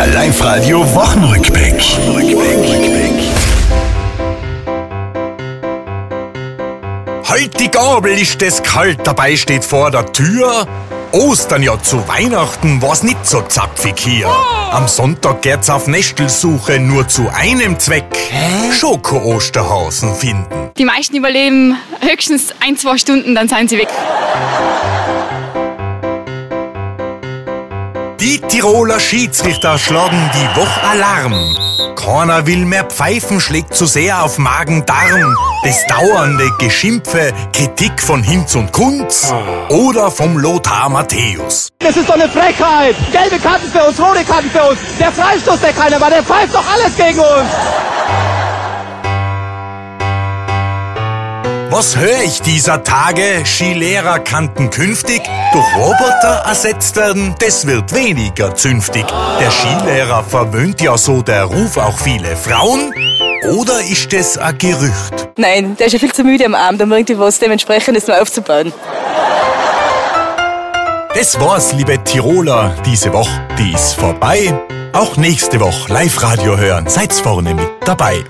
Der Live-Radio Wochenrückblick. Halt die Gabel, ist es kalt, dabei steht vor der Tür. Ostern ja zu Weihnachten war's nicht so zapfig hier. Am Sonntag geht's auf Nestelsuche nur zu einem Zweck. Schoko-Osterhasen finden. Die meisten überleben höchstens ein, zwei Stunden, dann sind sie weg. Die Tiroler Schiedsrichter schlagen die Woche Alarm. Keiner will mehr pfeifen, schlägt zu sehr auf Magen-Darm. Das dauernde Geschimpfe, Kritik von Hinz und Kunz oder vom Lothar Matthäus. Das ist doch eine Frechheit! Gelbe Karten für uns, rote Karten für uns! Der Freistoß, der keiner war, der pfeift doch alles gegen uns! Was höre ich dieser Tage? Skilehrer kannten künftig durch Roboter ersetzt werden. Das wird weniger zünftig. Der Skilehrer verwöhnt ja so der Ruf auch viele Frauen. Oder ist das ein Gerücht? Nein, der ist ja viel zu müde am Abend, um irgendwie was dementsprechendes noch aufzubauen. Das war's, liebe Tiroler, diese Woche. Die ist vorbei. Auch nächste Woche Live-Radio hören. Seid's vorne mit dabei.